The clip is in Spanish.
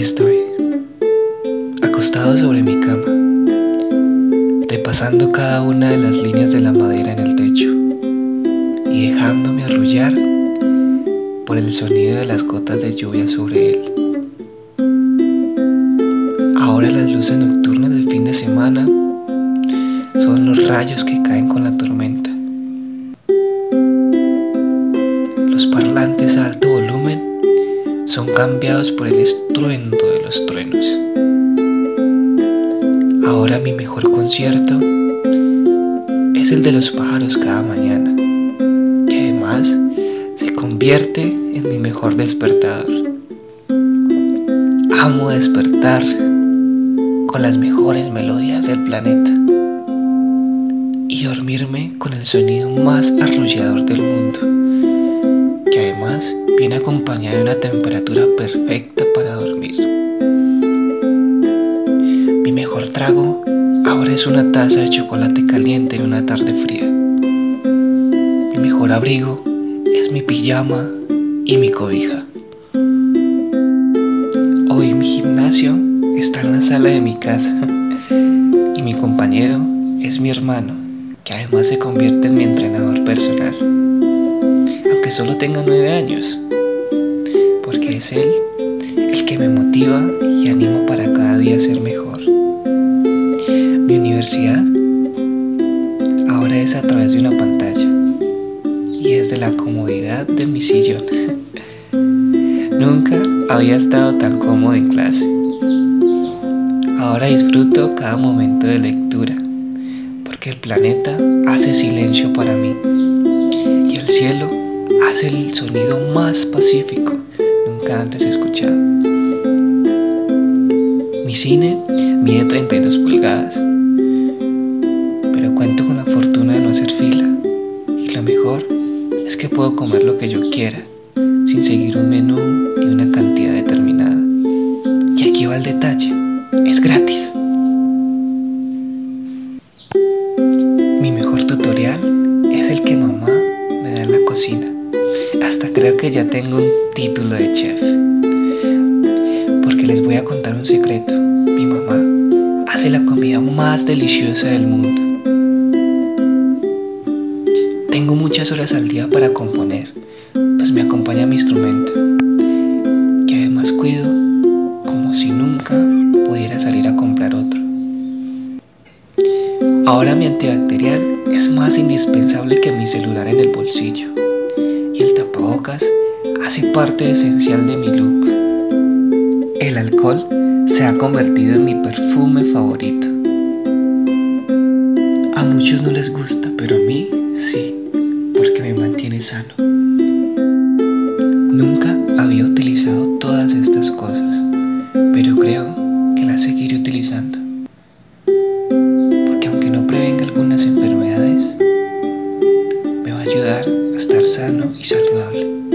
Estoy, acostado sobre mi cama, repasando cada una de las líneas de la madera en el techo y dejándome arrullar por el sonido de las gotas de lluvia sobre él. Ahora las luces nocturnas del fin de semana son los rayos que caen con la tormenta. Los parlantes altos son cambiados por el estruendo de los truenos. Ahora mi mejor concierto es el de los pájaros cada mañana, que además se convierte en mi mejor despertador. Amo despertar con las mejores melodías del planeta y dormirme con el sonido más arrullador del mundo, viene acompañado de una temperatura perfecta para dormir. Mi mejor trago ahora es una taza de chocolate caliente en una tarde fría. Mi mejor abrigo es mi pijama y mi cobija. Hoy mi gimnasio está en la sala de mi casa y mi compañero es mi hermano que además se convierte en mi entrenador personal, aunque solo tenga nueve años, porque es él el que me motiva y anima para cada día ser mejor. Mi universidad ahora es a través de una pantalla y desde la comodidad de mi sillón. Nunca había estado tan cómodo en clase. Ahora disfruto cada momento de lectura que el planeta hace silencio para mí y el cielo hace el sonido más pacífico nunca antes escuchado. Mi cine mide 32 pulgadas, pero cuento con la fortuna de no hacer fila y lo mejor es que puedo comer lo que yo quiera sin seguir un menú y una cantidad determinada. Y aquí va el detalle, es gratis. Hasta creo que ya tengo un título de chef. Porque les voy a contar un secreto. Mi mamá hace la comida más deliciosa del mundo. Tengo muchas horas al día para componer, pues me acompaña mi instrumento, que además cuido como si nunca pudiera salir a comprar otro. Ahora mi antibacterial es más indispensable que mi celular en el bolsillo tapabocas hace parte esencial de mi look. El alcohol se ha convertido en mi perfume favorito. A muchos no les gusta, pero a mí sí, porque me mantiene sano. Nunca había utilizado todas estas cosas, pero creo que las seguiré utilizando. sano y saludable.